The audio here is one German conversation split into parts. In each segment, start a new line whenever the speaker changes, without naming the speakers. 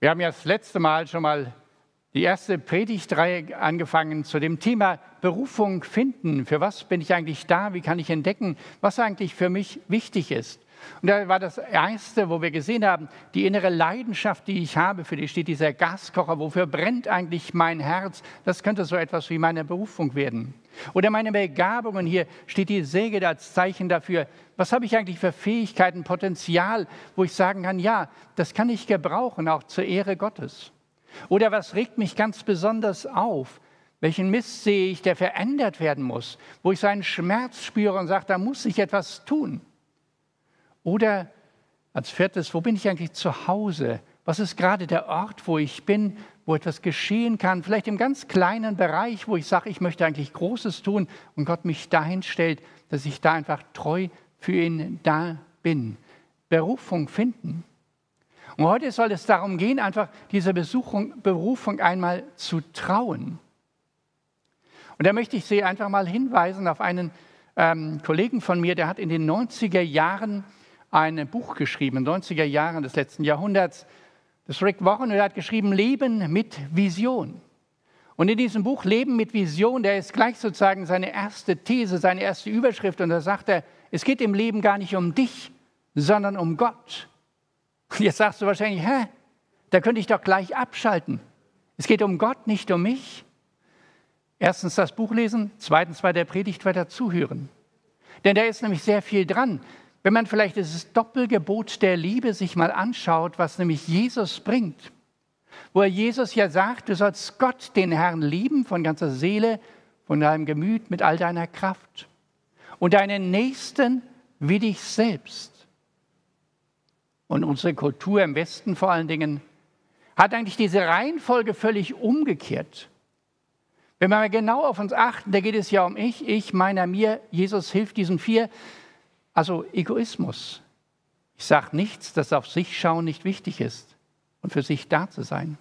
Wir haben ja das letzte Mal schon mal die erste Predigtreihe angefangen zu dem Thema Berufung finden. Für was bin ich eigentlich da? Wie kann ich entdecken, was eigentlich für mich wichtig ist? Und da war das Erste, wo wir gesehen haben, die innere Leidenschaft, die ich habe, für die steht dieser Gaskocher, wofür brennt eigentlich mein Herz? Das könnte so etwas wie meine Berufung werden. Oder meine Begabungen, hier steht die Säge als Zeichen dafür, was habe ich eigentlich für Fähigkeiten, Potenzial, wo ich sagen kann, ja, das kann ich gebrauchen, auch zur Ehre Gottes. Oder was regt mich ganz besonders auf? Welchen Mist sehe ich, der verändert werden muss, wo ich seinen Schmerz spüre und sage, da muss ich etwas tun? Oder als viertes, wo bin ich eigentlich zu Hause? Was ist gerade der Ort, wo ich bin, wo etwas geschehen kann? Vielleicht im ganz kleinen Bereich, wo ich sage, ich möchte eigentlich Großes tun und Gott mich dahin stellt, dass ich da einfach treu für ihn da bin. Berufung finden. Und heute soll es darum gehen, einfach diese Besuchung, Berufung einmal zu trauen. Und da möchte ich Sie einfach mal hinweisen auf einen ähm, Kollegen von mir, der hat in den 90er Jahren ein Buch geschrieben, in den 90er Jahren des letzten Jahrhunderts. Das Rick Warren, der hat geschrieben Leben mit Vision. Und in diesem Buch Leben mit Vision, der ist gleich sozusagen seine erste These, seine erste Überschrift. Und da sagt er, es geht im Leben gar nicht um dich, sondern um Gott. Und jetzt sagst du wahrscheinlich, hä, da könnte ich doch gleich abschalten. Es geht um Gott, nicht um mich. Erstens das Buch lesen, zweitens bei der Predigt weiter zuhören. Denn da ist nämlich sehr viel dran. Wenn man vielleicht dieses Doppelgebot der Liebe sich mal anschaut, was nämlich Jesus bringt, wo er Jesus ja sagt, du sollst Gott, den Herrn, lieben von ganzer Seele, von deinem Gemüt, mit all deiner Kraft und deinen Nächsten wie dich selbst. Und unsere Kultur im Westen vor allen Dingen hat eigentlich diese Reihenfolge völlig umgekehrt. Wenn wir mal genau auf uns achten, da geht es ja um ich, ich, meiner, mir. Jesus hilft diesen vier. Also Egoismus. Ich sage nichts, dass auf sich schauen nicht wichtig ist und für sich da zu sein.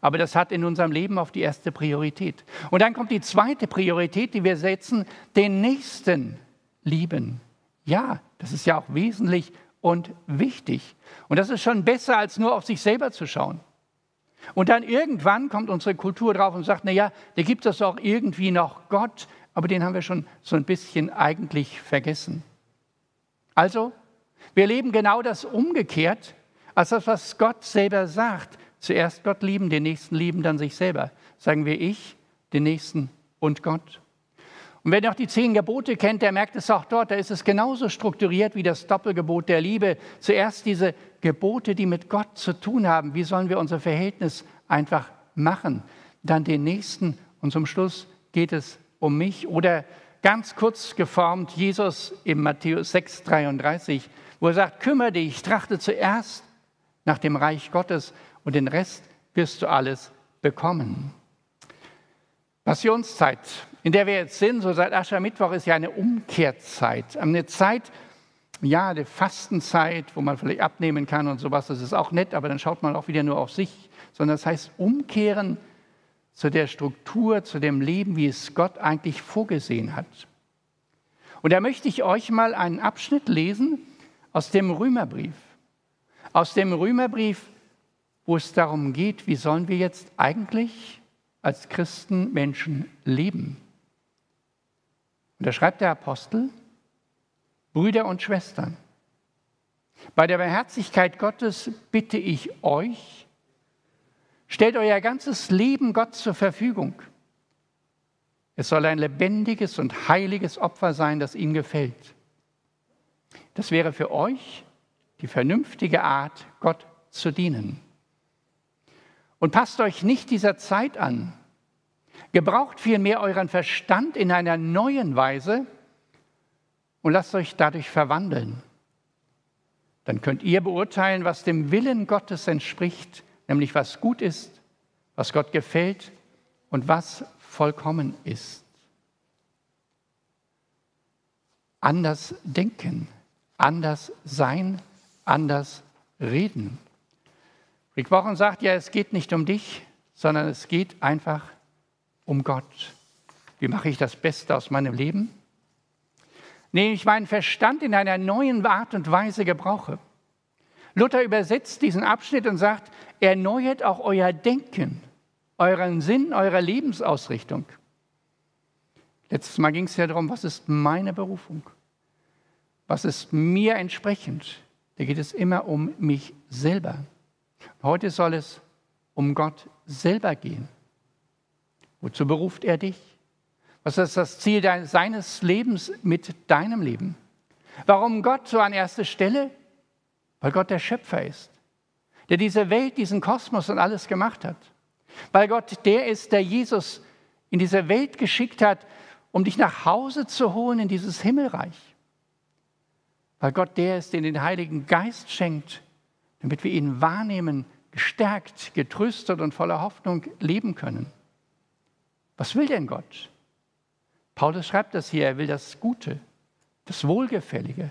Aber das hat in unserem Leben auf die erste Priorität. Und dann kommt die zweite Priorität, die wir setzen, den Nächsten lieben. Ja, das ist ja auch wesentlich und wichtig. Und das ist schon besser, als nur auf sich selber zu schauen. Und dann irgendwann kommt unsere Kultur drauf und sagt, naja, da gibt es auch irgendwie noch Gott, aber den haben wir schon so ein bisschen eigentlich vergessen. Also, wir leben genau das umgekehrt, als das, was Gott selber sagt. Zuerst Gott lieben, den Nächsten lieben, dann sich selber. Sagen wir ich, den Nächsten und Gott. Und wer noch die zehn Gebote kennt, der merkt es auch dort, da ist es genauso strukturiert wie das Doppelgebot der Liebe. Zuerst diese Gebote, die mit Gott zu tun haben. Wie sollen wir unser Verhältnis einfach machen? Dann den nächsten und zum Schluss geht es um mich. Oder ganz kurz geformt, Jesus im Matthäus 6, 33, wo er sagt, kümmere dich, trachte zuerst nach dem Reich Gottes und den Rest wirst du alles bekommen. Passionszeit, in der wir jetzt sind, so seit Aschermittwoch, ist ja eine Umkehrzeit. Eine Zeit, ja, der Fastenzeit, wo man vielleicht abnehmen kann und sowas, das ist auch nett, aber dann schaut man auch wieder nur auf sich, sondern das heißt umkehren zu der Struktur, zu dem Leben, wie es Gott eigentlich vorgesehen hat. Und da möchte ich euch mal einen Abschnitt lesen aus dem Römerbrief. Aus dem Römerbrief, wo es darum geht, wie sollen wir jetzt eigentlich als Christen Menschen leben. Und da schreibt der Apostel, Brüder und Schwestern, bei der Barmherzigkeit Gottes bitte ich euch, stellt euer ganzes Leben Gott zur Verfügung. Es soll ein lebendiges und heiliges Opfer sein, das ihm gefällt. Das wäre für euch die vernünftige Art, Gott zu dienen. Und passt euch nicht dieser Zeit an. Gebraucht vielmehr euren Verstand in einer neuen Weise und lasst euch dadurch verwandeln. Dann könnt ihr beurteilen, was dem Willen Gottes entspricht, nämlich was gut ist, was Gott gefällt und was vollkommen ist. Anders denken, anders sein, anders reden. Rick Wochen sagt ja, es geht nicht um dich, sondern es geht einfach um Gott. Wie mache ich das Beste aus meinem Leben? Indem ich meinen Verstand in einer neuen Art und Weise gebrauche. Luther übersetzt diesen Abschnitt und sagt, erneuert auch euer Denken, euren Sinn, eure Lebensausrichtung. Letztes Mal ging es ja darum, was ist meine Berufung? Was ist mir entsprechend? Da geht es immer um mich selber. Heute soll es um Gott selber gehen. Wozu beruft er dich? Was ist das Ziel seines Lebens mit deinem Leben? Warum Gott so an erster Stelle? Weil Gott der Schöpfer ist, der diese Welt, diesen Kosmos und alles gemacht hat. Weil Gott der ist, der Jesus in diese Welt geschickt hat, um dich nach Hause zu holen in dieses Himmelreich. Weil Gott der ist, der den Heiligen Geist schenkt, damit wir ihn wahrnehmen, gestärkt, getröstet und voller Hoffnung leben können. Was will denn Gott? Paulus schreibt das hier, er will das Gute, das Wohlgefällige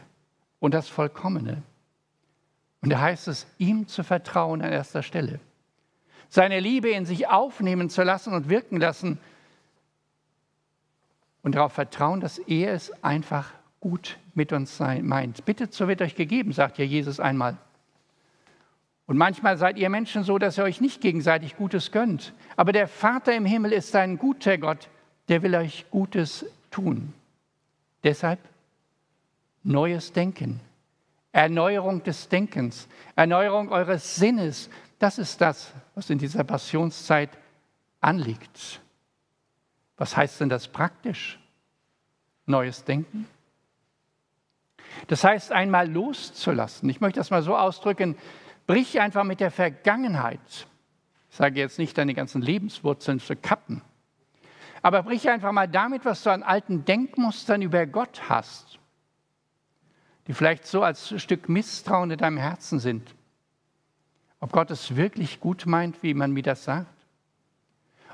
und das Vollkommene. Und da heißt es, ihm zu vertrauen an erster Stelle. Seine Liebe in sich aufnehmen zu lassen und wirken lassen und darauf vertrauen, dass er es einfach gut mit uns sein, meint. Bitte, so wird euch gegeben, sagt ja Jesus einmal. Und manchmal seid ihr Menschen so, dass ihr euch nicht gegenseitig Gutes gönnt. Aber der Vater im Himmel ist ein guter Gott, der will euch Gutes tun. Deshalb neues Denken, Erneuerung des Denkens, Erneuerung eures Sinnes. Das ist das, was in dieser Passionszeit anliegt. Was heißt denn das praktisch? Neues Denken? Das heißt, einmal loszulassen. Ich möchte das mal so ausdrücken, brich einfach mit der Vergangenheit. Ich sage jetzt nicht, deine ganzen Lebenswurzeln zu kappen. Aber brich einfach mal damit, was du an alten Denkmustern über Gott hast, die vielleicht so als Stück Misstrauen in deinem Herzen sind. Ob Gott es wirklich gut meint, wie man mir das sagt?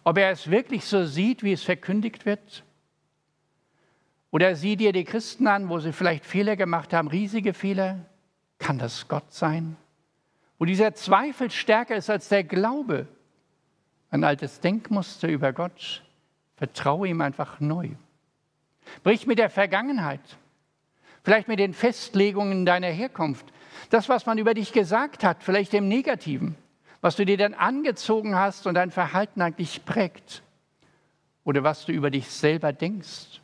Ob er es wirklich so sieht, wie es verkündigt wird? Oder sieh dir die Christen an, wo sie vielleicht Fehler gemacht haben, riesige Fehler. Kann das Gott sein? Wo dieser Zweifel stärker ist als der Glaube. Ein altes Denkmuster über Gott. Vertraue ihm einfach neu. Brich mit der Vergangenheit, vielleicht mit den Festlegungen deiner Herkunft. Das, was man über dich gesagt hat, vielleicht im Negativen, was du dir dann angezogen hast und dein Verhalten eigentlich prägt. Oder was du über dich selber denkst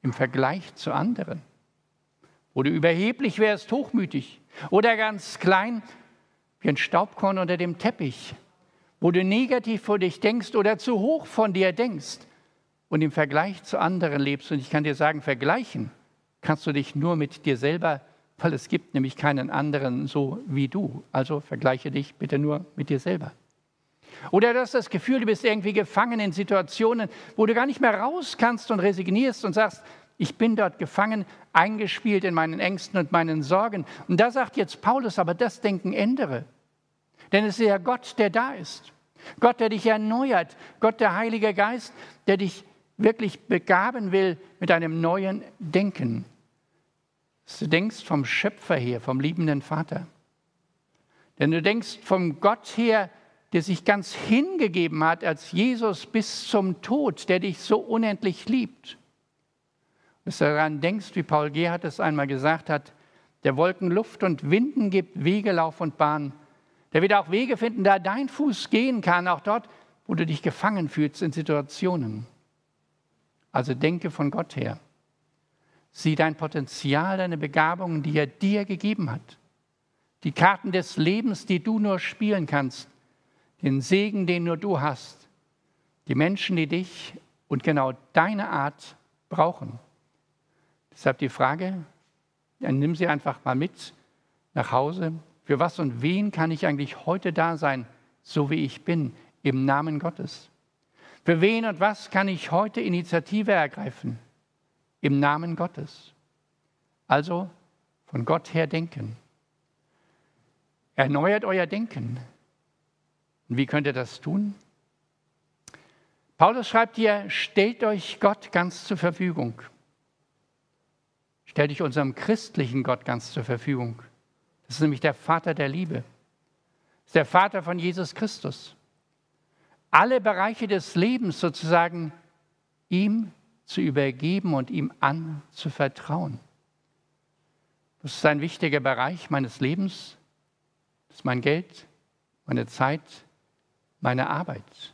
im Vergleich zu anderen. Wo du überheblich wärst, hochmütig. Oder ganz klein, wie ein Staubkorn unter dem Teppich wo du negativ vor dich denkst oder zu hoch von dir denkst und im Vergleich zu anderen lebst. Und ich kann dir sagen, vergleichen kannst du dich nur mit dir selber, weil es gibt nämlich keinen anderen so wie du. Also vergleiche dich bitte nur mit dir selber. Oder du hast das Gefühl, du bist irgendwie gefangen in Situationen, wo du gar nicht mehr raus kannst und resignierst und sagst, ich bin dort gefangen, eingespielt in meinen Ängsten und meinen Sorgen. Und da sagt jetzt Paulus, aber das Denken ändere. Denn es ist ja Gott, der da ist. Gott, der dich erneuert, Gott, der Heilige Geist, der dich wirklich begaben will mit einem neuen Denken. Du denkst vom Schöpfer her, vom liebenden Vater. Denn du denkst vom Gott her, der sich ganz hingegeben hat als Jesus bis zum Tod, der dich so unendlich liebt. Dass du daran denkst, wie Paul Gerhard es einmal gesagt hat, der Wolken Luft und Winden gibt, Wege, Lauf und Bahn der wird auch Wege finden, da dein Fuß gehen kann, auch dort, wo du dich gefangen fühlst in Situationen. Also denke von Gott her. Sieh dein Potenzial, deine Begabungen, die er dir gegeben hat. Die Karten des Lebens, die du nur spielen kannst. Den Segen, den nur du hast. Die Menschen, die dich und genau deine Art brauchen. Deshalb die Frage, dann nimm sie einfach mal mit nach Hause für was und wen kann ich eigentlich heute da sein, so wie ich bin, im Namen Gottes? Für wen und was kann ich heute Initiative ergreifen, im Namen Gottes? Also von Gott her denken. Erneuert euer Denken. Und wie könnt ihr das tun? Paulus schreibt hier, stellt euch Gott ganz zur Verfügung. Stellt euch unserem christlichen Gott ganz zur Verfügung. Das ist nämlich der Vater der Liebe. Das ist der Vater von Jesus Christus. Alle Bereiche des Lebens sozusagen ihm zu übergeben und ihm anzuvertrauen. Das ist ein wichtiger Bereich meines Lebens. Das ist mein Geld, meine Zeit, meine Arbeit,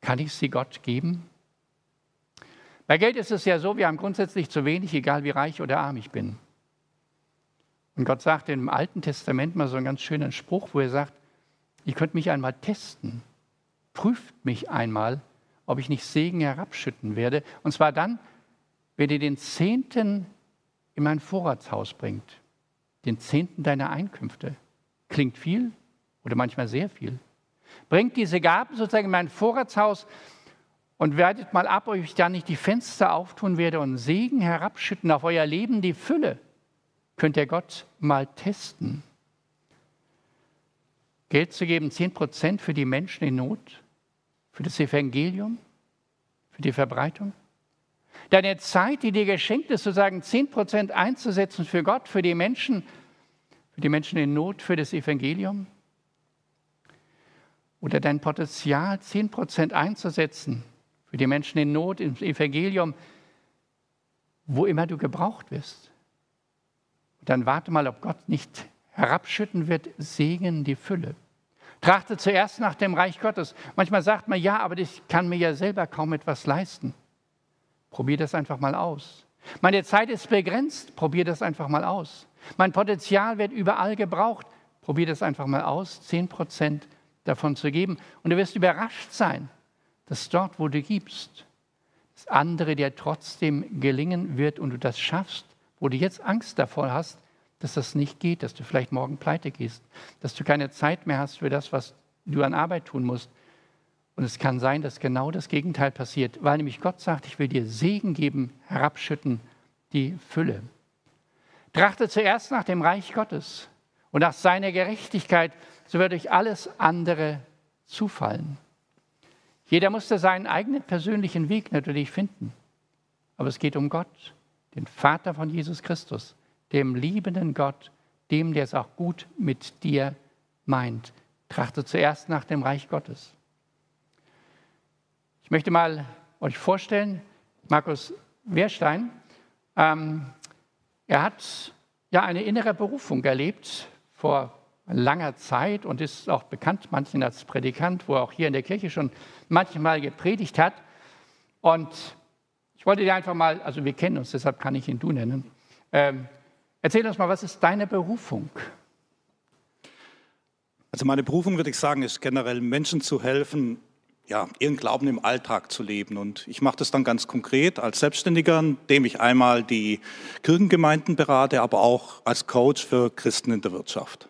kann ich sie Gott geben? Bei Geld ist es ja so, wir haben grundsätzlich zu wenig, egal wie reich oder arm ich bin. Und Gott sagt im Alten Testament mal so einen ganz schönen Spruch, wo er sagt, ihr könnt mich einmal testen, prüft mich einmal, ob ich nicht Segen herabschütten werde. Und zwar dann, wenn ihr den Zehnten in mein Vorratshaus bringt, den Zehnten deiner Einkünfte. Klingt viel oder manchmal sehr viel. Bringt diese Gaben sozusagen in mein Vorratshaus und werdet mal ab, ob ich da nicht die Fenster auftun werde und Segen herabschütten auf euer Leben, die Fülle. Könnt ihr Gott mal testen. Geld zu geben, 10 Prozent für die Menschen in Not, für das Evangelium, für die Verbreitung. Deine Zeit, die dir geschenkt ist, sozusagen 10 Prozent einzusetzen für Gott, für die Menschen, für die Menschen in Not, für das Evangelium. Oder dein Potenzial, 10 Prozent einzusetzen für die Menschen in Not, im Evangelium, wo immer du gebraucht wirst. Und dann warte mal, ob Gott nicht herabschütten wird, Segen die Fülle. Trachte zuerst nach dem Reich Gottes. Manchmal sagt man, ja, aber ich kann mir ja selber kaum etwas leisten. Probier das einfach mal aus. Meine Zeit ist begrenzt, probier das einfach mal aus. Mein Potenzial wird überall gebraucht, probier das einfach mal aus, 10 Prozent davon zu geben. Und du wirst überrascht sein, dass dort, wo du gibst, das andere dir trotzdem gelingen wird und du das schaffst, wo du jetzt Angst davor hast, dass das nicht geht, dass du vielleicht morgen pleite gehst, dass du keine Zeit mehr hast für das, was du an Arbeit tun musst. Und es kann sein, dass genau das Gegenteil passiert, weil nämlich Gott sagt, ich will dir Segen geben, herabschütten, die Fülle. Trachte zuerst nach dem Reich Gottes und nach seiner Gerechtigkeit, so wird euch alles andere zufallen. Jeder musste seinen eigenen persönlichen Weg natürlich finden. Aber es geht um Gott, den Vater von Jesus Christus dem liebenden Gott, dem, der es auch gut mit dir meint. Trachte zuerst nach dem Reich Gottes. Ich möchte mal euch vorstellen, Markus Wehrstein, ähm, er hat ja eine innere Berufung erlebt vor langer Zeit und ist auch bekannt, manchen als Predikant, wo er auch hier in der Kirche schon manchmal gepredigt hat. Und ich wollte dir einfach mal, also wir kennen uns, deshalb kann ich ihn du nennen, ähm, Erzähl uns mal, was ist deine Berufung?
Also meine Berufung, würde ich sagen, ist generell Menschen zu helfen, ja, ihren Glauben im Alltag zu leben. Und ich mache das dann ganz konkret als Selbstständiger, indem ich einmal die Kirchengemeinden berate, aber auch als Coach für Christen in der Wirtschaft.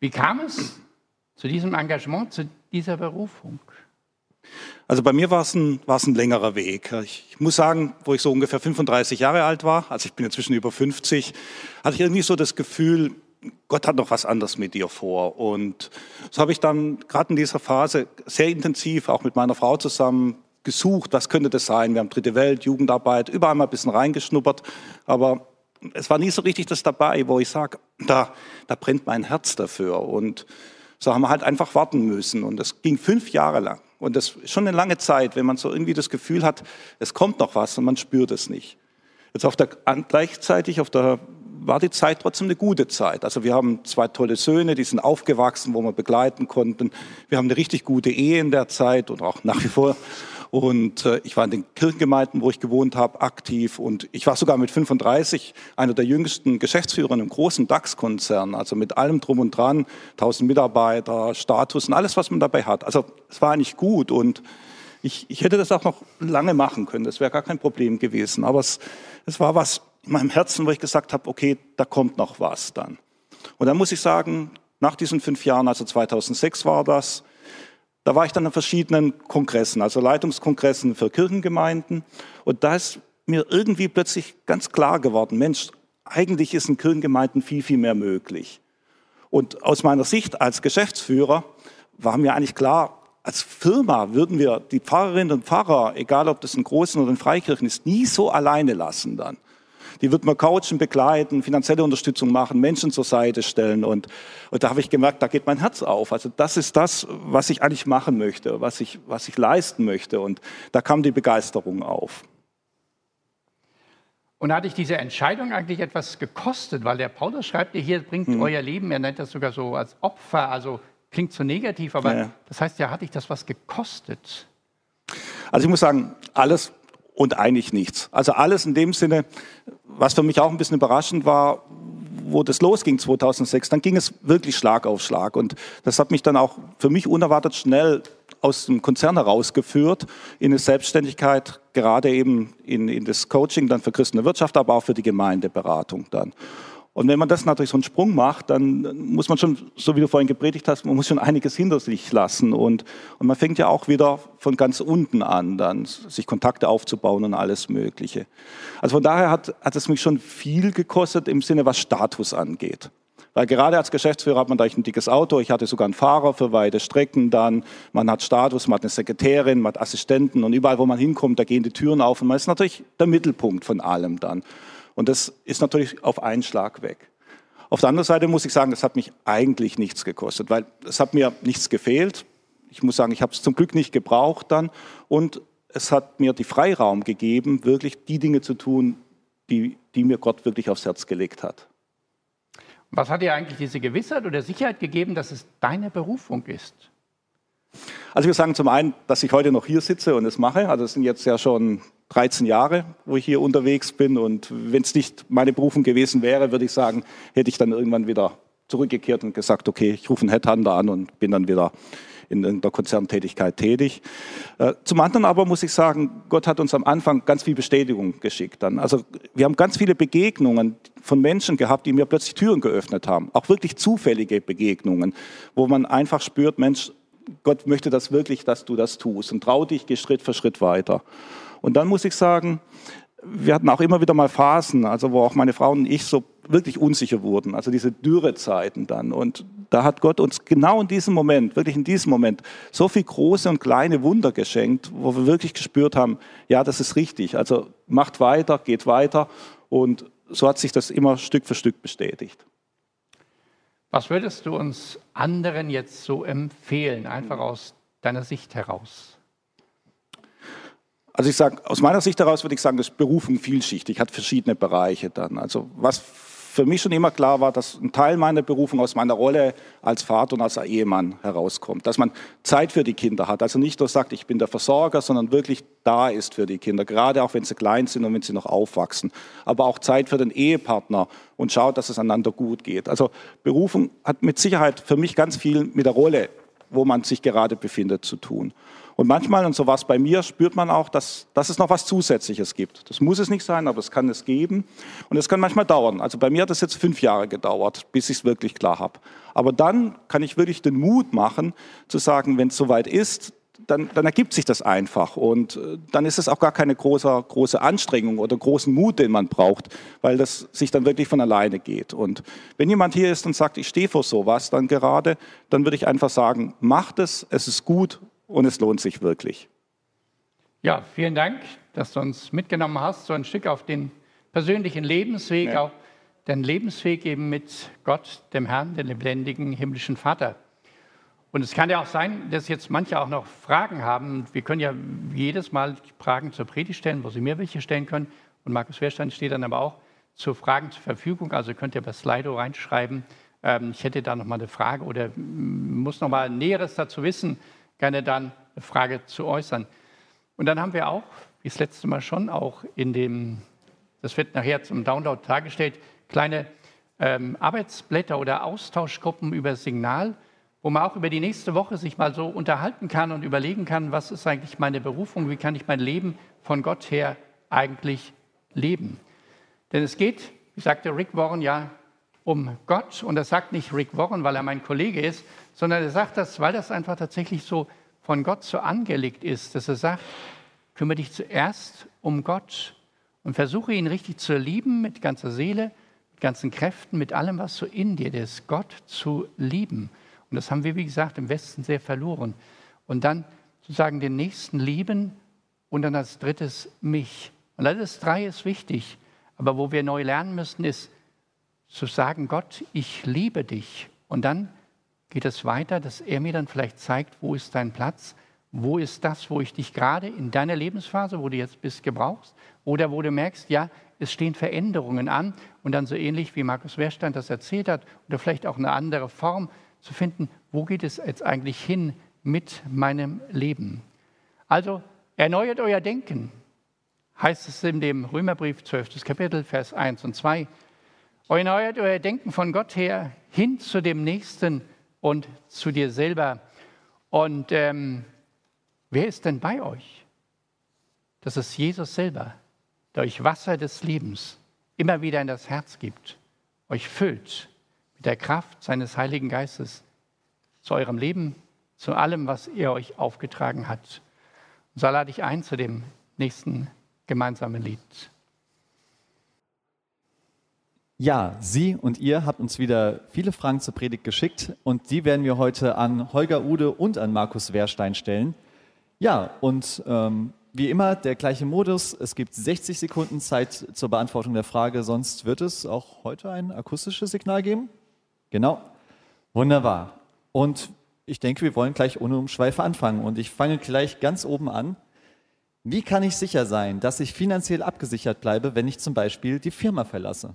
Wie kam es zu diesem Engagement, zu dieser Berufung?
Also bei mir war es ein, ein längerer Weg. Ich, ich muss sagen, wo ich so ungefähr 35 Jahre alt war, also ich bin inzwischen über 50, hatte ich irgendwie so das Gefühl, Gott hat noch was anderes mit dir vor. Und so habe ich dann gerade in dieser Phase sehr intensiv auch mit meiner Frau zusammen gesucht, was könnte das sein. Wir haben Dritte Welt, Jugendarbeit, überall mal ein bisschen reingeschnuppert. Aber es war nie so richtig das dabei, wo ich sage, da, da brennt mein Herz dafür. Und so haben wir halt einfach warten müssen. Und das ging fünf Jahre lang. Und das ist schon eine lange Zeit, wenn man so irgendwie das Gefühl hat, es kommt noch was und man spürt es nicht. Jetzt auf der, gleichzeitig auf der, war die Zeit trotzdem eine gute Zeit. Also wir haben zwei tolle Söhne, die sind aufgewachsen, wo wir begleiten konnten. Wir haben eine richtig gute Ehe in der Zeit und auch nach wie vor. Und äh, ich war in den Kirchengemeinden, wo ich gewohnt habe, aktiv. Und ich war sogar mit 35 einer der jüngsten Geschäftsführer in einem großen DAX-Konzern. Also mit allem drum und dran, 1000 Mitarbeiter, Status und alles, was man dabei hat. Also es war eigentlich gut. Und ich, ich hätte das auch noch lange machen können. Das wäre gar kein Problem gewesen. Aber es, es war was in meinem Herzen, wo ich gesagt habe, okay, da kommt noch was dann. Und dann muss ich sagen, nach diesen fünf Jahren, also 2006 war das, da war ich dann an verschiedenen Kongressen, also Leitungskongressen für Kirchengemeinden. Und da ist mir irgendwie plötzlich ganz klar geworden, Mensch, eigentlich ist in Kirchengemeinden viel, viel mehr möglich. Und aus meiner Sicht als Geschäftsführer war mir eigentlich klar, als Firma würden wir die Pfarrerinnen und Pfarrer, egal ob das in großen oder in Freikirchen ist, nie so alleine lassen dann die wird man coachen, begleiten, finanzielle Unterstützung machen, Menschen zur Seite stellen. Und, und da habe ich gemerkt, da geht mein Herz auf. Also das ist das, was ich eigentlich machen möchte, was ich, was ich leisten möchte. Und da kam die Begeisterung auf.
Und hat dich diese Entscheidung eigentlich etwas gekostet? Weil der Paulus schreibt, ihr hier bringt hm. euer Leben, er nennt das sogar so als Opfer, also klingt so negativ, aber ja. das heißt ja, hat dich das was gekostet?
Also ich muss sagen, alles und eigentlich nichts. Also alles in dem Sinne, was für mich auch ein bisschen überraschend war, wo das losging 2006, dann ging es wirklich Schlag auf Schlag. Und das hat mich dann auch für mich unerwartet schnell aus dem Konzern herausgeführt in eine Selbstständigkeit, gerade eben in, in das Coaching dann für christliche Wirtschaft, aber auch für die Gemeindeberatung dann. Und wenn man das natürlich so einen Sprung macht, dann muss man schon, so wie du vorhin gepredigt hast, man muss schon einiges hinter sich lassen. Und, und man fängt ja auch wieder von ganz unten an, dann sich Kontakte aufzubauen und alles Mögliche. Also von daher hat, hat es mich schon viel gekostet im Sinne, was Status angeht. Weil gerade als Geschäftsführer hat man da ein dickes Auto, ich hatte sogar einen Fahrer für weite Strecken dann, man hat Status, man hat eine Sekretärin, man hat Assistenten und überall, wo man hinkommt, da gehen die Türen auf und man ist natürlich der Mittelpunkt von allem dann. Und das ist natürlich auf einen Schlag weg. Auf der anderen Seite muss ich sagen, das hat mich eigentlich nichts gekostet, weil es hat mir nichts gefehlt. Ich muss sagen, ich habe es zum Glück nicht gebraucht dann. Und es hat mir die Freiraum gegeben, wirklich die Dinge zu tun, die, die mir Gott wirklich aufs Herz gelegt hat.
Was hat dir eigentlich diese Gewissheit oder Sicherheit gegeben, dass es deine Berufung ist?
Also wir sagen zum einen, dass ich heute noch hier sitze und es mache. Also es sind jetzt ja schon 13 Jahre, wo ich hier unterwegs bin. Und wenn es nicht meine Berufung gewesen wäre, würde ich sagen, hätte ich dann irgendwann wieder zurückgekehrt und gesagt, okay, ich rufe einen Headhunter an und bin dann wieder in der Konzerntätigkeit tätig. Äh, zum anderen aber muss ich sagen, Gott hat uns am Anfang ganz viel Bestätigung geschickt. Dann. Also wir haben ganz viele Begegnungen von Menschen gehabt, die mir plötzlich Türen geöffnet haben. Auch wirklich zufällige Begegnungen, wo man einfach spürt, Mensch, Gott möchte das wirklich, dass du das tust und trau dich, geh Schritt für Schritt weiter. Und dann muss ich sagen, wir hatten auch immer wieder mal Phasen, also wo auch meine Frau und ich so wirklich unsicher wurden, also diese Dürrezeiten dann. Und da hat Gott uns genau in diesem Moment, wirklich in diesem Moment, so viel große und kleine Wunder geschenkt, wo wir wirklich gespürt haben, ja, das ist richtig. Also macht weiter, geht weiter. Und so hat sich das immer Stück für Stück bestätigt.
Was würdest du uns anderen jetzt so empfehlen, einfach aus deiner Sicht heraus?
Also ich sage, aus meiner Sicht heraus würde ich sagen, das Berufung vielschichtig, hat verschiedene Bereiche dann. Also was für mich schon immer klar war, dass ein Teil meiner Berufung aus meiner Rolle als Vater und als Ehemann herauskommt. Dass man Zeit für die Kinder hat. Also nicht nur sagt, ich bin der Versorger, sondern wirklich da ist für die Kinder. Gerade auch wenn sie klein sind und wenn sie noch aufwachsen. Aber auch Zeit für den Ehepartner und schaut, dass es einander gut geht. Also Berufung hat mit Sicherheit für mich ganz viel mit der Rolle, wo man sich gerade befindet, zu tun. Und manchmal, und so war es bei mir, spürt man auch, dass, dass es noch was Zusätzliches gibt. Das muss es nicht sein, aber es kann es geben. Und es kann manchmal dauern. Also bei mir hat es jetzt fünf Jahre gedauert, bis ich es wirklich klar habe. Aber dann kann ich wirklich den Mut machen, zu sagen, wenn es soweit ist, dann, dann, ergibt sich das einfach. Und äh, dann ist es auch gar keine große, große Anstrengung oder großen Mut, den man braucht, weil das sich dann wirklich von alleine geht. Und wenn jemand hier ist und sagt, ich stehe vor sowas dann gerade, dann würde ich einfach sagen, macht es, es ist gut und es lohnt sich wirklich.
Ja, vielen Dank, dass du uns mitgenommen hast, so ein Stück auf den persönlichen Lebensweg, ja. auch den Lebensweg eben mit Gott, dem Herrn, dem lebendigen himmlischen Vater. Und es kann ja auch sein, dass jetzt manche auch noch Fragen haben. Wir können ja jedes Mal Fragen zur Predigt stellen, wo Sie mir welche stellen können. Und Markus Wehrstein steht dann aber auch zu Fragen zur Verfügung. Also könnt ihr bei Slido reinschreiben. Ähm, ich hätte da noch mal eine Frage oder muss noch mal Näheres dazu wissen gerne dann eine Frage zu äußern. Und dann haben wir auch, wie das letzte Mal schon, auch in dem, das wird nachher zum Download dargestellt, kleine ähm, Arbeitsblätter oder Austauschgruppen über Signal, wo man auch über die nächste Woche sich mal so unterhalten kann und überlegen kann, was ist eigentlich meine Berufung, wie kann ich mein Leben von Gott her eigentlich leben. Denn es geht, wie sagte Rick Warren, ja um Gott. Und das sagt nicht Rick Warren, weil er mein Kollege ist, sondern er sagt das, weil das einfach tatsächlich so von Gott so angelegt ist, dass er sagt, kümmere dich zuerst um Gott und versuche ihn richtig zu lieben mit ganzer Seele, mit ganzen Kräften, mit allem, was so in dir ist, Gott zu lieben. Und das haben wir, wie gesagt, im Westen sehr verloren. Und dann sozusagen den Nächsten lieben und dann als drittes mich. Und alles drei ist wichtig. Aber wo wir neu lernen müssen, ist zu sagen, Gott, ich liebe dich. Und dann geht es weiter, dass er mir dann vielleicht zeigt, wo ist dein Platz, wo ist das, wo ich dich gerade in deiner Lebensphase, wo du jetzt bist, gebrauchst, oder wo du merkst, ja, es stehen Veränderungen an und dann so ähnlich wie Markus Wehrstein das erzählt hat, oder vielleicht auch eine andere Form zu finden, wo geht es jetzt eigentlich hin mit meinem Leben. Also erneuert euer Denken, heißt es in dem Römerbrief 12. Kapitel, Vers 1 und 2. Erneuert euer Denken von Gott her hin zu dem Nächsten und zu dir selber. Und ähm, wer ist denn bei euch? Das ist Jesus selber, der euch Wasser des Lebens immer wieder in das Herz gibt, euch füllt der Kraft seines Heiligen Geistes zu eurem Leben, zu allem, was er euch aufgetragen hat. Und so lade ich ein zu dem nächsten gemeinsamen Lied.
Ja, Sie und ihr habt uns wieder viele Fragen zur Predigt geschickt und die werden wir heute an Holger Ude und an Markus Wehrstein stellen. Ja, und ähm, wie immer der gleiche Modus. Es gibt 60 Sekunden Zeit zur Beantwortung der Frage, sonst wird es auch heute ein akustisches Signal geben. Genau. Wunderbar. Und ich denke, wir wollen gleich ohne Umschweife anfangen. Und ich fange gleich ganz oben an. Wie kann ich sicher sein, dass ich finanziell abgesichert bleibe, wenn ich zum Beispiel die Firma verlasse?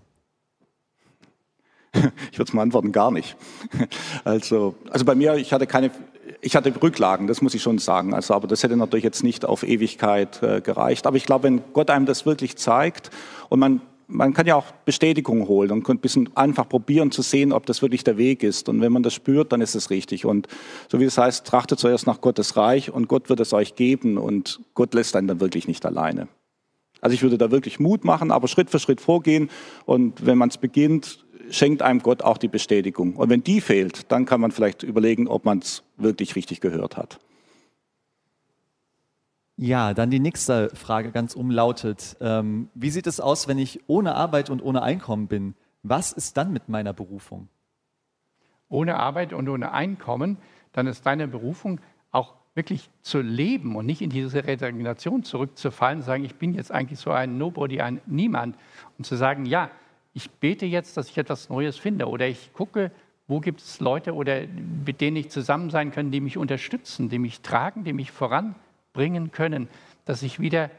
Ich würde es mal antworten, gar nicht. Also, also bei mir, ich hatte keine, ich hatte Rücklagen, das muss ich schon sagen. Also, aber das hätte natürlich jetzt nicht auf Ewigkeit äh, gereicht. Aber ich glaube, wenn Gott einem das wirklich zeigt und man man kann ja auch Bestätigung holen und ein bisschen einfach probieren zu sehen, ob das wirklich der Weg ist. Und wenn man das spürt, dann ist es richtig. Und so wie es heißt, trachtet zuerst nach Gottes Reich und Gott wird es euch geben und Gott lässt einen dann wirklich nicht alleine. Also ich würde da wirklich Mut machen, aber Schritt für Schritt vorgehen. Und wenn man es beginnt, schenkt einem Gott auch die Bestätigung. Und wenn die fehlt, dann kann man vielleicht überlegen, ob man es wirklich richtig gehört hat.
Ja, dann die nächste Frage ganz umlautet. Ähm, wie sieht es aus, wenn ich ohne Arbeit und ohne Einkommen bin? Was ist dann mit meiner Berufung?
Ohne Arbeit und ohne Einkommen, dann ist deine Berufung auch wirklich zu leben und nicht in diese Resignation zurückzufallen, sagen, ich bin jetzt eigentlich so ein Nobody, ein Niemand. Und zu sagen, ja, ich bete jetzt, dass ich etwas Neues finde oder ich gucke, wo gibt es Leute oder mit denen ich zusammen sein kann, die mich unterstützen, die mich tragen, die mich voranbringen können, dass ich wieder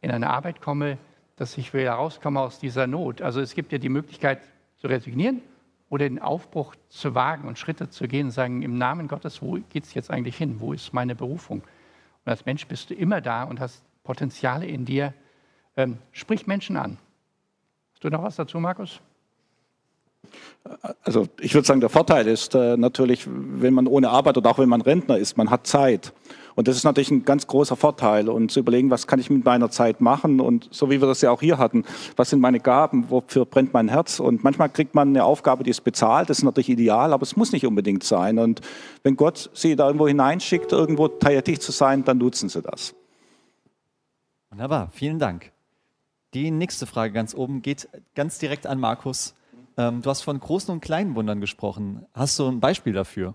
in eine Arbeit komme, dass ich wieder rauskomme aus dieser Not. Also es gibt ja die Möglichkeit zu resignieren oder den Aufbruch zu wagen und Schritte zu gehen und sagen, im Namen Gottes, wo geht es jetzt eigentlich hin? Wo ist meine Berufung? Und als Mensch bist du immer da und hast Potenziale in dir. Ähm, sprich Menschen an. Hast du noch was dazu, Markus?
Also ich würde sagen, der Vorteil ist äh, natürlich, wenn man ohne Arbeit oder auch wenn man Rentner ist, man hat Zeit. Und das ist natürlich ein ganz großer Vorteil. Und zu überlegen, was kann ich mit meiner Zeit machen? Und so wie wir das ja auch hier hatten, was sind meine Gaben? Wofür brennt mein Herz? Und manchmal kriegt man eine Aufgabe, die ist bezahlt. Das ist natürlich ideal, aber es muss nicht unbedingt sein. Und wenn Gott sie da irgendwo hineinschickt, irgendwo tätig zu sein, dann nutzen sie das.
Wunderbar, vielen Dank. Die nächste Frage ganz oben geht ganz direkt an Markus. Ähm, du hast von großen und kleinen Wundern gesprochen. Hast du ein Beispiel dafür?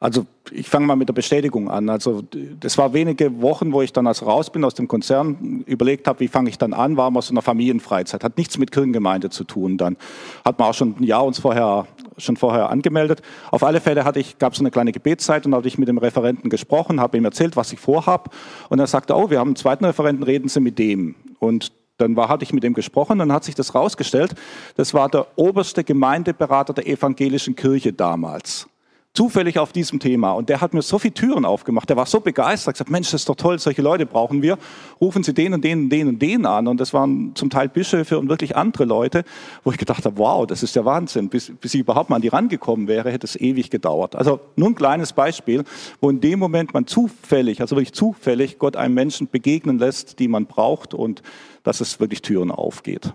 Also ich fange mal mit der Bestätigung an. Also das war wenige Wochen, wo ich dann als raus bin aus dem Konzern, überlegt habe, wie fange ich dann an, war mal so einer Familienfreizeit. Hat nichts mit Kirchengemeinde zu tun. Dann hat man auch schon ein Jahr uns vorher schon vorher angemeldet. Auf alle Fälle hatte ich, gab es so eine kleine Gebetszeit und hatte ich mit dem Referenten gesprochen, habe ihm erzählt, was ich vorhab. Und er sagte, oh, wir haben einen zweiten Referenten, reden Sie mit dem. Und dann war, hatte ich mit ihm gesprochen, dann hat sich das rausgestellt, das war der oberste Gemeindeberater der evangelischen Kirche damals zufällig auf diesem Thema. Und der hat mir so viele Türen aufgemacht. Der war so begeistert, gesagt, Mensch, das ist doch toll, solche Leute brauchen wir. Rufen Sie den und den und den und den an. Und das waren zum Teil Bischöfe und wirklich andere Leute, wo ich gedacht habe, wow, das ist der Wahnsinn. Bis, bis ich überhaupt mal an die rangekommen wäre, hätte es ewig gedauert. Also nur ein kleines Beispiel, wo in dem Moment man zufällig, also wirklich zufällig, Gott einem Menschen begegnen lässt, die man braucht und dass es wirklich Türen aufgeht.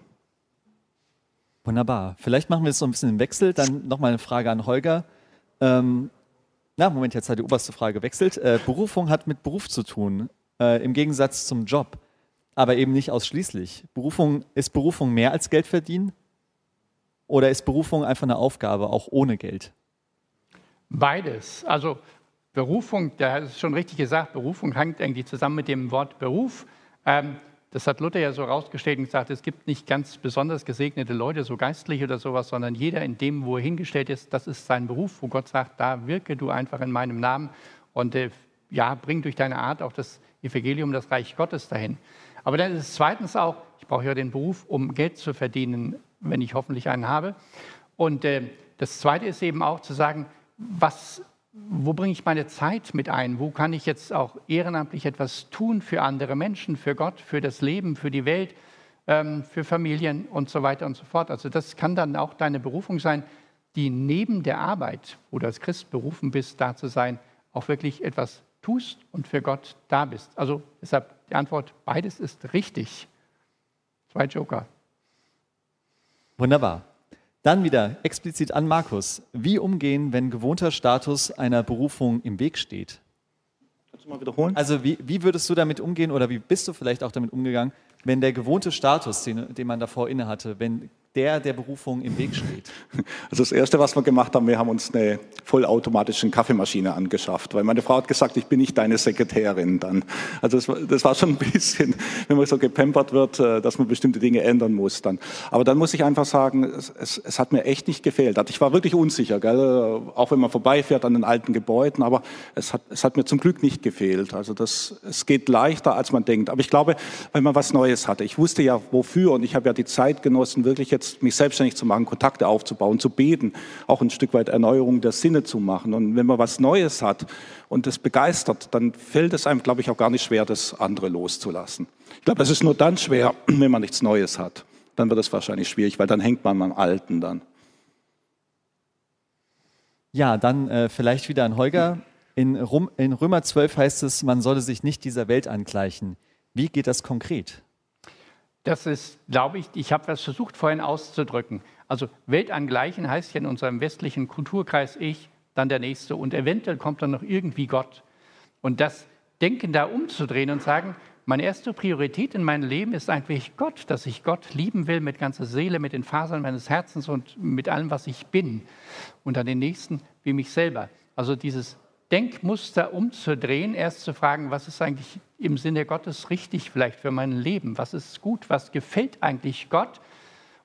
Wunderbar. Vielleicht machen wir es so ein bisschen im Wechsel. Dann nochmal eine Frage an Holger. Ähm, na, Moment, jetzt hat die oberste Frage gewechselt. Äh, Berufung hat mit Beruf zu tun, äh, im Gegensatz zum Job, aber eben nicht ausschließlich. Berufung, ist Berufung mehr als Geld verdienen? Oder ist Berufung einfach eine Aufgabe, auch ohne Geld?
Beides. Also Berufung, da ist schon richtig gesagt, Berufung hängt irgendwie zusammen mit dem Wort Beruf. Ähm, das hat Luther ja so rausgestellt und gesagt, es gibt nicht ganz besonders gesegnete Leute, so geistlich oder sowas, sondern jeder in dem, wo er hingestellt ist, das ist sein Beruf, wo Gott sagt, da wirke du einfach in meinem Namen und äh, ja, bring durch deine Art auch das Evangelium, das Reich Gottes dahin. Aber dann ist es zweitens auch, ich brauche ja den Beruf, um Geld zu verdienen, wenn ich hoffentlich einen habe. Und äh, das Zweite ist eben auch zu sagen, was, wo bringe ich meine Zeit mit ein? Wo kann ich jetzt auch ehrenamtlich etwas tun für andere Menschen, für Gott, für das Leben, für die Welt, ähm, für Familien und so weiter und so fort. Also das kann dann auch deine Berufung sein, die neben der Arbeit, wo du als Christ berufen bist, da zu sein, auch wirklich etwas tust und für Gott da bist. Also deshalb die Antwort, beides ist richtig. Zwei Joker.
Wunderbar. Dann wieder explizit an Markus. Wie umgehen, wenn gewohnter Status einer Berufung im Weg steht?
Kannst du mal wiederholen?
Also wie, wie würdest du damit umgehen oder wie bist du vielleicht auch damit umgegangen, wenn der gewohnte Status, den, den man davor innehatte, wenn der der Berufung im Weg steht?
Also das Erste, was wir gemacht haben, wir haben uns eine vollautomatische Kaffeemaschine angeschafft, weil meine Frau hat gesagt, ich bin nicht deine Sekretärin dann. Also das, das war schon ein bisschen, wenn man so gepampert wird, äh, dass man bestimmte Dinge ändern muss dann. Aber dann muss ich einfach sagen, es, es, es hat mir echt nicht gefehlt. Also ich war wirklich unsicher, gell? auch wenn man vorbeifährt an den alten Gebäuden, aber es hat, es hat mir zum Glück nicht gefehlt. Also das, es geht leichter, als man denkt. Aber ich glaube, weil man was Neues hatte. Ich wusste ja, wofür und ich habe ja die Zeit genossen, wirklich jetzt mich selbstständig zu machen, Kontakte aufzubauen, zu beten, auch ein Stück weit Erneuerung der Sinne zu machen. Und wenn man was Neues hat und das begeistert, dann fällt es einem, glaube ich, auch gar nicht schwer, das andere loszulassen. Ich glaube, das ist nur dann schwer, wenn man nichts Neues hat. Dann wird es wahrscheinlich schwierig, weil dann hängt man am Alten dann.
Ja, dann äh, vielleicht wieder an Holger. In, Rum, in Römer 12 heißt es, man solle sich nicht dieser Welt angleichen. Wie geht das konkret?
Das ist, glaube ich, ich habe das versucht vorhin auszudrücken. Also Welt angleichen heißt ja in unserem westlichen Kulturkreis ich, dann der Nächste und eventuell kommt dann noch irgendwie Gott. Und das Denken da umzudrehen und sagen, meine erste Priorität in meinem Leben ist eigentlich Gott, dass ich Gott lieben will mit ganzer Seele, mit den Fasern meines Herzens und mit allem, was ich bin. Und dann den Nächsten wie mich selber. Also dieses Denkmuster umzudrehen, erst zu fragen, was ist eigentlich im Sinne Gottes richtig vielleicht für mein Leben? Was ist gut? Was gefällt eigentlich Gott?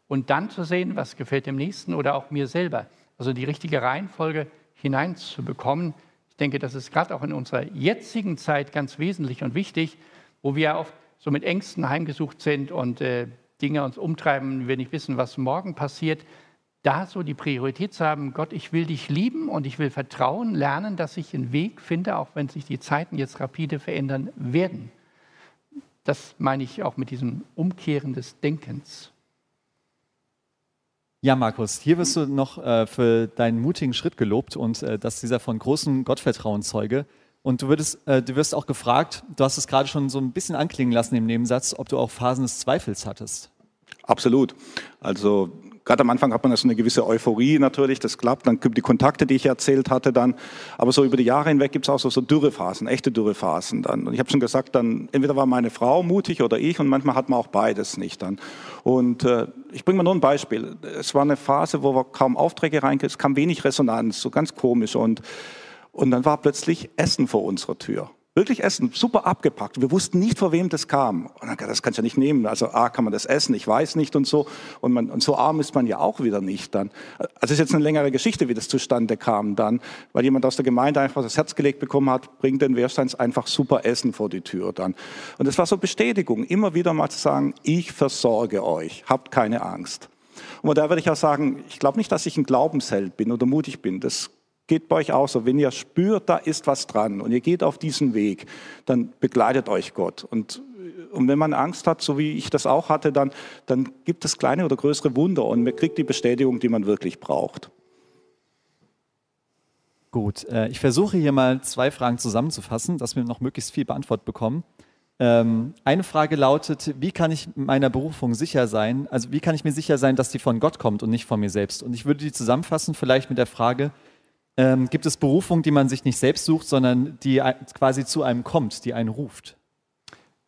Und dann zu sehen, was gefällt dem Nächsten oder auch mir selber. Also die richtige Reihenfolge hineinzubekommen. Ich denke, das ist gerade auch in unserer jetzigen Zeit ganz wesentlich und wichtig, wo wir oft so mit Ängsten heimgesucht sind und äh, Dinge uns umtreiben, wir nicht wissen, was morgen passiert da so die Priorität zu haben, Gott, ich will dich lieben und ich will vertrauen, lernen, dass ich einen Weg finde, auch wenn sich die Zeiten jetzt rapide verändern werden. Das meine ich auch mit diesem Umkehren des Denkens.
Ja, Markus, hier wirst du noch äh, für deinen mutigen Schritt gelobt und äh, dass dieser von großem Gottvertrauen zeuge. Und du, würdest, äh, du wirst auch gefragt, du hast es gerade schon so ein bisschen anklingen lassen im Nebensatz, ob du auch Phasen des Zweifels hattest.
Absolut. Also Gerade am Anfang hat man ja so eine gewisse Euphorie natürlich, das klappt, dann gibt die Kontakte, die ich erzählt hatte dann. Aber so über die Jahre hinweg gibt es auch so, so Dürrephasen, echte Dürrephasen dann. Und ich habe schon gesagt, dann entweder war meine Frau mutig oder ich und manchmal hat man auch beides nicht dann. Und äh, ich bringe mal nur ein Beispiel. Es war eine Phase, wo wir kaum Aufträge reinkriegen, es kam wenig Resonanz, so ganz komisch. Und, und dann war plötzlich Essen vor unserer Tür. Wirklich essen, super abgepackt. Wir wussten nicht, vor wem das kam. Und dann, das kannst du ja nicht nehmen. Also, A, kann man das essen? Ich weiß nicht und so. Und, man, und so arm ist man ja auch wieder nicht dann. Also, es ist jetzt eine längere Geschichte, wie das zustande kam dann. Weil jemand aus der Gemeinde einfach das Herz gelegt bekommen hat, bringt den Wehrsteins einfach super Essen vor die Tür dann. Und das war so Bestätigung, immer wieder mal zu sagen, ich versorge euch, habt keine Angst. Und da würde ich auch sagen, ich glaube nicht, dass ich ein Glaubensheld bin oder mutig bin. Das geht bei euch auch so. Wenn ihr spürt, da ist was dran und ihr geht auf diesen Weg, dann begleitet euch Gott. Und, und wenn man Angst hat, so wie ich das auch hatte, dann, dann gibt es kleine oder größere Wunder und man kriegt die Bestätigung, die man wirklich braucht.
Gut, äh, ich versuche hier mal zwei Fragen zusammenzufassen, dass wir noch möglichst viel beantwortet bekommen. Ähm, eine Frage lautet, wie kann ich meiner Berufung sicher sein? Also wie kann ich mir sicher sein, dass die von Gott kommt und nicht von mir selbst? Und ich würde die zusammenfassen vielleicht mit der Frage, ähm, gibt es Berufung, die man sich nicht selbst sucht, sondern die quasi zu einem kommt, die einen ruft?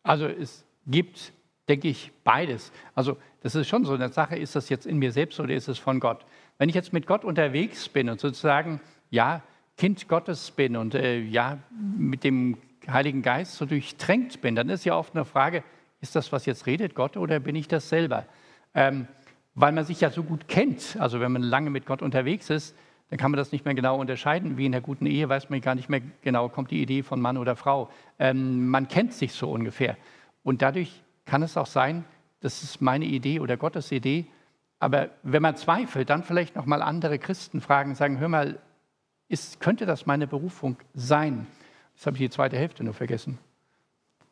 Also es gibt, denke ich, beides. Also das ist schon so eine Sache, ist das jetzt in mir selbst oder ist es von Gott? Wenn ich jetzt mit Gott unterwegs bin und sozusagen, ja, Kind Gottes bin und äh, ja, mit dem Heiligen Geist so durchtränkt bin, dann ist ja oft eine Frage, ist das, was jetzt redet, Gott oder bin ich das selber? Ähm, weil man sich ja so gut kennt, also wenn man lange mit Gott unterwegs ist, dann kann man das nicht mehr genau unterscheiden. Wie in der guten Ehe weiß man gar nicht mehr genau, kommt die Idee von Mann oder Frau. Ähm, man kennt sich so ungefähr. Und dadurch kann es auch sein, das ist meine Idee oder Gottes Idee, Aber wenn man zweifelt, dann vielleicht noch mal andere Christen fragen, sagen, hör mal, ist, könnte das meine Berufung sein? Jetzt habe ich die zweite Hälfte nur vergessen.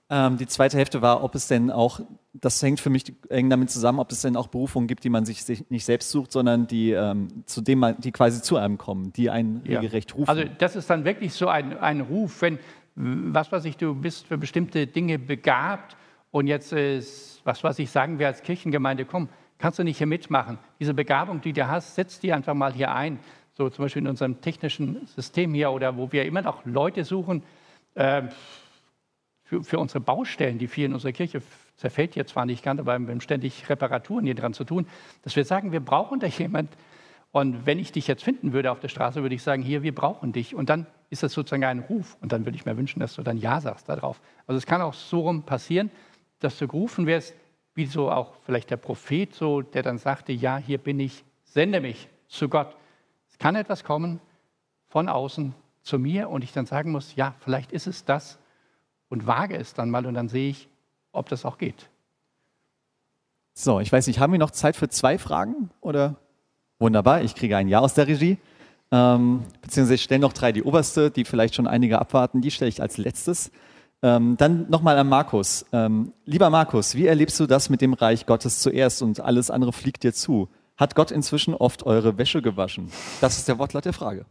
Ähm, die zweite Hälfte war, ob es denn auch, das hängt für mich eng damit zusammen, ob es denn auch Berufungen gibt, die man sich, sich nicht selbst sucht, sondern die, ähm, zu dem die quasi zu einem kommen, die einen ja. regelrecht rufen.
Also das ist dann wirklich so ein, ein Ruf, wenn, was weiß ich, du bist für bestimmte Dinge begabt und jetzt ist, was weiß ich, sagen wir als Kirchengemeinde, komm, kannst du nicht hier mitmachen. Diese Begabung, die du hast, setz die einfach mal hier ein. So zum Beispiel in unserem technischen System hier oder wo wir immer noch Leute suchen, äh, für, für unsere Baustellen, die viel in unserer Kirche zerfällt hier zwar nicht ganz, aber wir haben ständig Reparaturen hier dran zu tun, dass wir sagen, wir brauchen da jemand. Und wenn ich dich jetzt finden würde auf der Straße, würde ich sagen, hier, wir brauchen dich. Und dann ist das sozusagen ein Ruf. Und dann würde ich mir wünschen, dass du dann Ja sagst darauf. Also es kann auch so rum passieren, dass du gerufen wirst, wie so auch vielleicht der Prophet, so, der dann sagte, ja, hier bin ich, sende mich zu Gott. Es kann etwas kommen von außen zu mir und ich dann sagen muss, ja, vielleicht ist es das, und wage es dann mal und dann sehe ich, ob das auch geht.
So, ich weiß nicht, haben wir noch Zeit für zwei Fragen? Oder? Wunderbar, ich kriege ein Ja aus der Regie. Ähm, beziehungsweise ich stelle noch drei. Die oberste, die vielleicht schon einige abwarten, die stelle ich als letztes. Ähm, dann nochmal an Markus. Ähm, lieber Markus, wie erlebst du das mit dem Reich Gottes zuerst und alles andere fliegt dir zu? Hat Gott inzwischen oft eure Wäsche gewaschen? Das ist der Wortlaut der Frage.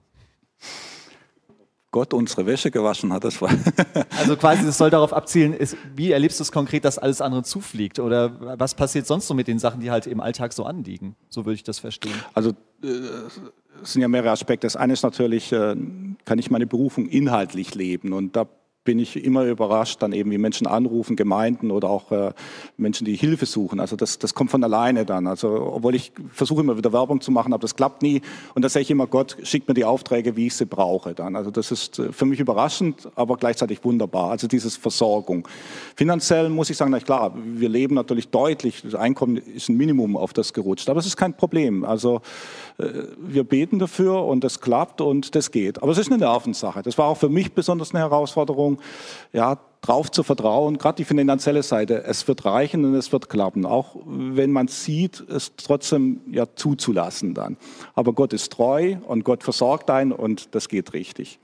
Gott unsere Wäsche gewaschen hat. Das war
also quasi, das soll darauf abzielen, ist, wie erlebst du es konkret, dass alles andere zufliegt? Oder was passiert sonst so mit den Sachen, die halt im Alltag so anliegen? So würde ich das verstehen.
Also äh, es sind ja mehrere Aspekte. Das eine ist natürlich, äh, kann ich meine Berufung inhaltlich leben? Und da bin ich immer überrascht, dann eben wie Menschen anrufen, Gemeinden oder auch äh, Menschen, die Hilfe suchen. Also das, das kommt von alleine dann. Also obwohl ich versuche immer wieder Werbung zu machen, aber das klappt nie. Und da sage ich immer, Gott schickt mir die Aufträge, wie ich sie brauche dann. Also das ist äh, für mich überraschend, aber gleichzeitig wunderbar. Also dieses Versorgung. Finanziell muss ich sagen, na klar, wir leben natürlich deutlich, das Einkommen ist ein Minimum auf das gerutscht, aber es ist kein Problem. Also wir beten dafür und das klappt und das geht. Aber es ist eine Nervensache. Das war auch für mich besonders eine Herausforderung, ja, drauf zu vertrauen, gerade die finanzielle Seite. Es wird reichen und es wird klappen, auch wenn man sieht, es trotzdem ja zuzulassen dann. Aber Gott ist treu und Gott versorgt einen und das geht richtig.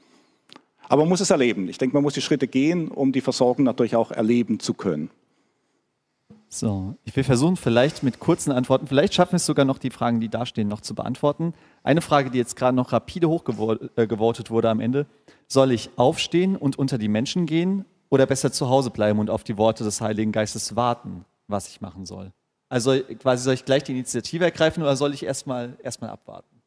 Aber man muss es erleben. Ich denke, man muss die Schritte gehen, um die Versorgung natürlich auch erleben zu können.
So, ich will versuchen, vielleicht mit kurzen Antworten, vielleicht schaffen wir es sogar noch, die Fragen, die da stehen, noch zu beantworten. Eine Frage, die jetzt gerade noch rapide hochgevotet äh, wurde am Ende. Soll ich aufstehen und unter die Menschen gehen oder besser zu Hause bleiben und auf die Worte des Heiligen Geistes warten, was ich machen soll? Also quasi soll ich gleich die Initiative ergreifen oder soll ich erstmal erst abwarten?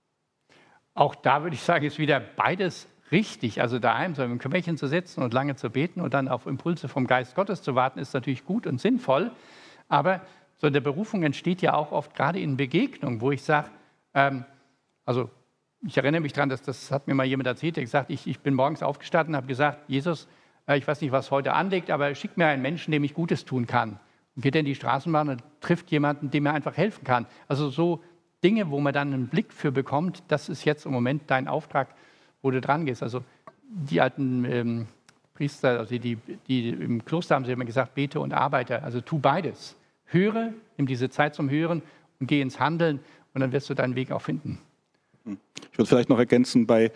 Auch da würde ich sagen, ist wieder beides richtig. Also daheim so im Kämmerchen zu sitzen und lange zu beten und dann auf Impulse vom Geist Gottes zu warten, ist natürlich gut und sinnvoll. Aber so eine Berufung entsteht ja auch oft gerade in Begegnungen, wo ich sage, ähm, also ich erinnere mich daran, dass das hat mir mal jemand erzählt, der gesagt, ich, ich bin morgens aufgestanden und habe gesagt, Jesus, äh, ich weiß nicht, was heute anliegt, aber schick mir einen Menschen, dem ich Gutes tun kann. Und geht in die Straßenbahn und trifft jemanden, dem er einfach helfen kann. Also so Dinge, wo man dann einen Blick für bekommt, das ist jetzt im Moment dein Auftrag, wo du dran gehst. Also die alten ähm, Priester, also die, die im Kloster haben sie immer gesagt, bete und arbeite, also tu beides. Höre, nimm diese Zeit zum Hören und geh ins Handeln und dann wirst du deinen Weg auch finden.
Ich würde vielleicht noch ergänzen, bei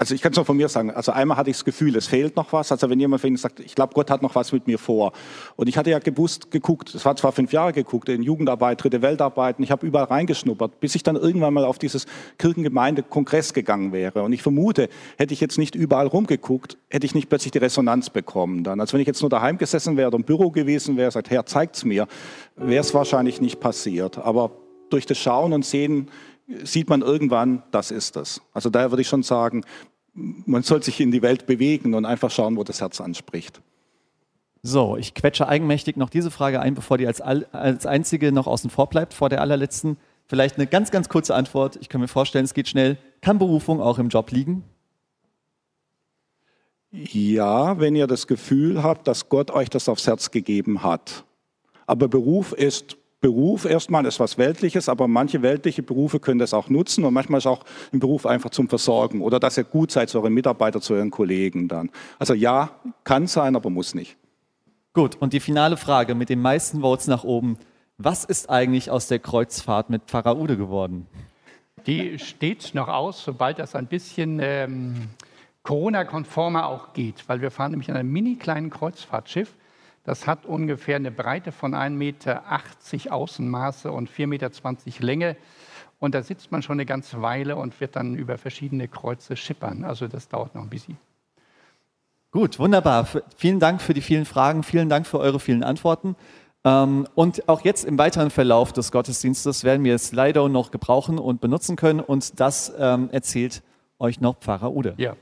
also ich kann es nur von mir sagen. Also einmal hatte ich das Gefühl, es fehlt noch was. Also wenn jemand von Ihnen sagt, ich glaube, Gott hat noch was mit mir vor. Und ich hatte ja gewusst, geguckt, es war zwar fünf Jahre geguckt, in Jugendarbeit, Dritte Weltarbeit, und ich habe überall reingeschnuppert, bis ich dann irgendwann mal auf dieses Kirchengemeinde-Kongress gegangen wäre. Und ich vermute, hätte ich jetzt nicht überall rumgeguckt, hätte ich nicht plötzlich die Resonanz bekommen dann. Also wenn ich jetzt nur daheim gesessen wäre oder im Büro gewesen wäre, sagt, Herr, zeigt's mir, wäre es wahrscheinlich nicht passiert. Aber durch das Schauen und Sehen sieht man irgendwann, das ist es. Also daher würde ich schon sagen, man soll sich in die Welt bewegen und einfach schauen, wo das Herz anspricht.
So, ich quetsche eigenmächtig noch diese Frage ein, bevor die als, als einzige noch außen vor bleibt, vor der allerletzten. Vielleicht eine ganz, ganz kurze Antwort. Ich kann mir vorstellen, es geht schnell. Kann Berufung auch im Job liegen?
Ja, wenn ihr das Gefühl habt, dass Gott euch das aufs Herz gegeben hat. Aber Beruf ist Beruf erstmal ist was Weltliches, aber manche weltliche Berufe können das auch nutzen und manchmal ist auch ein Beruf einfach zum Versorgen oder dass ihr gut seid zu euren Mitarbeitern, zu euren Kollegen dann. Also ja, kann sein, aber muss nicht.
Gut, und die finale Frage mit den meisten Votes nach oben. Was ist eigentlich aus der Kreuzfahrt mit Pfarrer Ude geworden?
Die steht noch aus, sobald das ein bisschen ähm, Corona-konformer auch geht, weil wir fahren nämlich in einem mini kleinen Kreuzfahrtschiff. Das hat ungefähr eine Breite von 1,80 Meter Außenmaße und 4,20 Meter Länge. Und da sitzt man schon eine ganze Weile und wird dann über verschiedene Kreuze schippern. Also das dauert noch ein bisschen.
Gut, wunderbar. Vielen Dank für die vielen Fragen. Vielen Dank für eure vielen Antworten. Ähm, und auch jetzt im weiteren Verlauf des Gottesdienstes werden wir Slido noch gebrauchen und benutzen können. Und das ähm, erzählt euch noch Pfarrer Ude.
Ja.